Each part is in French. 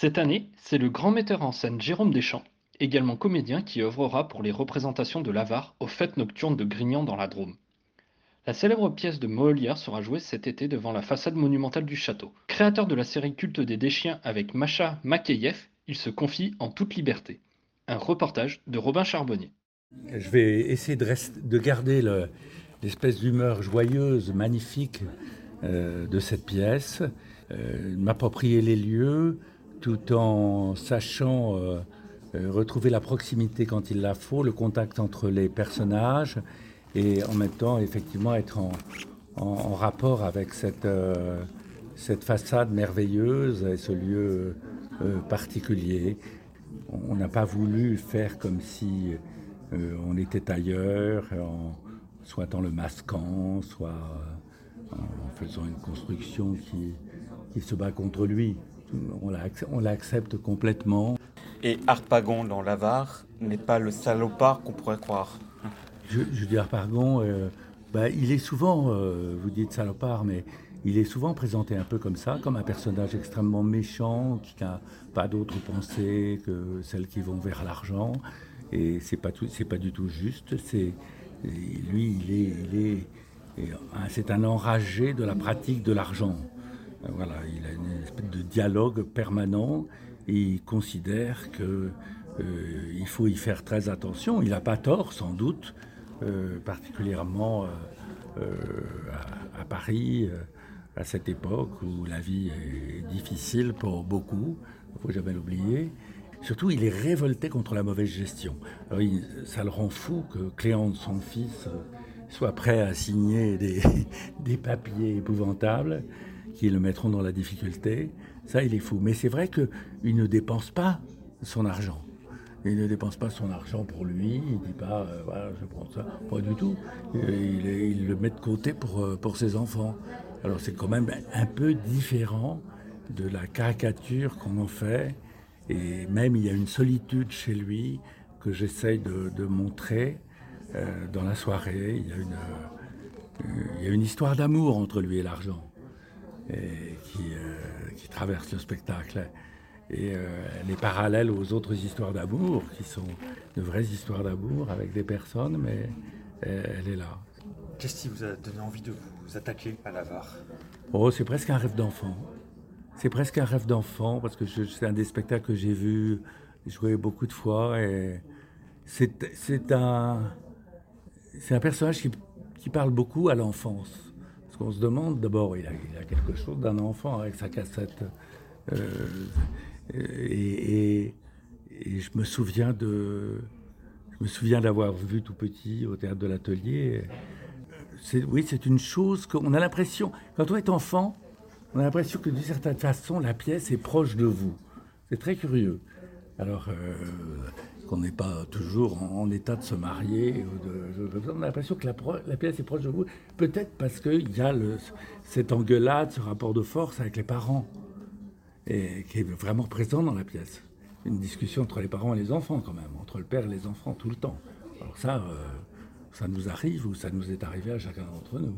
Cette année, c'est le grand metteur en scène Jérôme Deschamps, également comédien, qui œuvrera pour les représentations de l'Avare aux fêtes nocturnes de Grignan dans la Drôme. La célèbre pièce de Molière sera jouée cet été devant la façade monumentale du château. Créateur de la série culte des Deschiens avec Macha Makeyev, il se confie en toute liberté. Un reportage de Robin Charbonnier. Je vais essayer de, de garder l'espèce d'humeur joyeuse, magnifique euh, de cette pièce, euh, m'approprier les lieux, tout en sachant euh, euh, retrouver la proximité quand il la faut, le contact entre les personnages, et en même temps, effectivement, être en, rapport avec cette, euh, cette façade merveilleuse et ce lieu particulier. On n'a pas voulu faire comme si on était ailleurs, en, soit en le masquant, soit en faisant une construction qui, qui se bat contre lui on l'accepte complètement. Et Harpagon dans l'Avare n'est pas le salopard qu'on pourrait croire. Je, dis Harpagon, euh, bah, il est souvent, euh, vous dites salopard, mais il est souvent présenté un peu comme ça, comme un personnage extrêmement méchant, qui n'a pas d'autres pensées que celles qui vont vers l'argent. Et c'est pas pas du tout juste. C'est lui, il est, il est, c'est un enragé de la pratique de l'argent. Euh, voilà, il a une espèce de dialogue permanent et il considère que euh, il faut y faire très attention. Il n'a pas tort, sans doute, euh, particulièrement à, Paris, à cette époque où la vie est difficile pour beaucoup. Il ne faut jamais l'oublier. Surtout, il est révolté contre la mauvaise gestion. ça le rend fou que Cléante, son fils, soit prêt à signer des papiers épouvantables qui le mettront dans la difficulté. Ça, il est fou. Mais c'est vrai qu'il ne dépense pas son argent. Il ne dépense pas son argent pour lui, il ne dit pas, euh, voilà, je prends ça, pas du tout. Il, il, le met de côté pour, euh, pour ses enfants. Alors c'est quand même un peu différent de la caricature qu'on en fait. Et même il y a une solitude chez lui que j'essaye de, montrer euh, dans la soirée. Il y a une histoire d'amour entre lui et l'argent qui, euh, qui, traverse le spectacle. Et euh, elle est parallèle aux autres histoires d'amour, qui sont de vraies histoires d'amour avec des personnes, mais elle est là. Qu'est-ce qui vous a donné envie de vous attaquer à l'avare Oh, c'est presque un rêve d'enfant. C'est presque un rêve d'enfant, parce que c'est un des spectacles que j'ai vu jouer beaucoup de fois. Et c'est un, un personnage qui, qui parle beaucoup à l'enfance qu'on se demande, d'abord, il, a, quelque chose d'un enfant avec sa cassette. Euh, et, je me souviens de, me souviens d'avoir vu tout petit au théâtre de l'atelier. Oui, c'est une chose qu'on a l'impression, quand on est enfant, on a l'impression que d'une certaine façon, la pièce est proche de vous. C'est très curieux. Alors, euh, qu'on n'est pas toujours en, état de se marier. on a l'impression que la, pièce est proche de vous. Peut-être parce qu'il y a cette engueulade, ce rapport de force avec les parents, et qui est vraiment présent dans la pièce. Une discussion entre les parents et les enfants, quand même, entre le père et les enfants, tout le temps. Alors ça, euh, ça nous arrive ou ça nous est arrivé à chacun d'entre nous.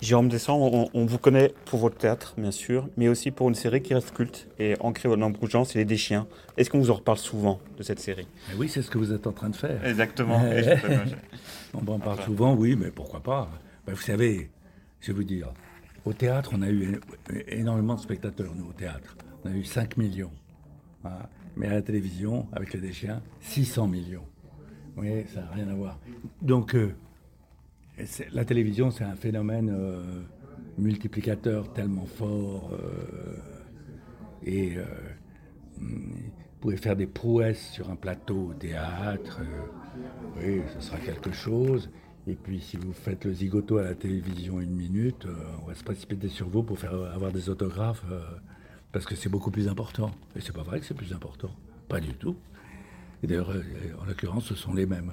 Jérôme Descends, on, vous connaît pour votre théâtre, bien sûr, mais aussi pour une série qui reste culte et ancrée dans beaucoup de gens, c'est Les Déchiens. Est-ce qu'on vous en reparle souvent de cette série? Eh Oui, c'est ce que vous êtes en train de faire. Exactement. on en parle souvent, oui, mais pourquoi pas? Ben, Vous savez, je vais vous dire, au théâtre, on a eu énormément de spectateurs, nous, au théâtre. On a eu 5 millions. Hein. Mais à la télévision, avec Les Déchiens, 600 millions. Oui, ça n'a rien à voir. Donc... Euh, la télévision, c'est un phénomène euh, multiplicateur tellement fort. Euh, et euh, vous pouvez faire des prouesses sur un plateau au théâtre. oui, ce sera quelque chose. Et puis si vous faites le zigoto à la télévision une minute, euh, on va se précipiter sur vous pour faire avoir des autographes euh, parce que c'est beaucoup plus important. Et c'est pas vrai que c'est plus important. Pas du tout. Et d'ailleurs, euh, en l'occurrence, ce sont les mêmes.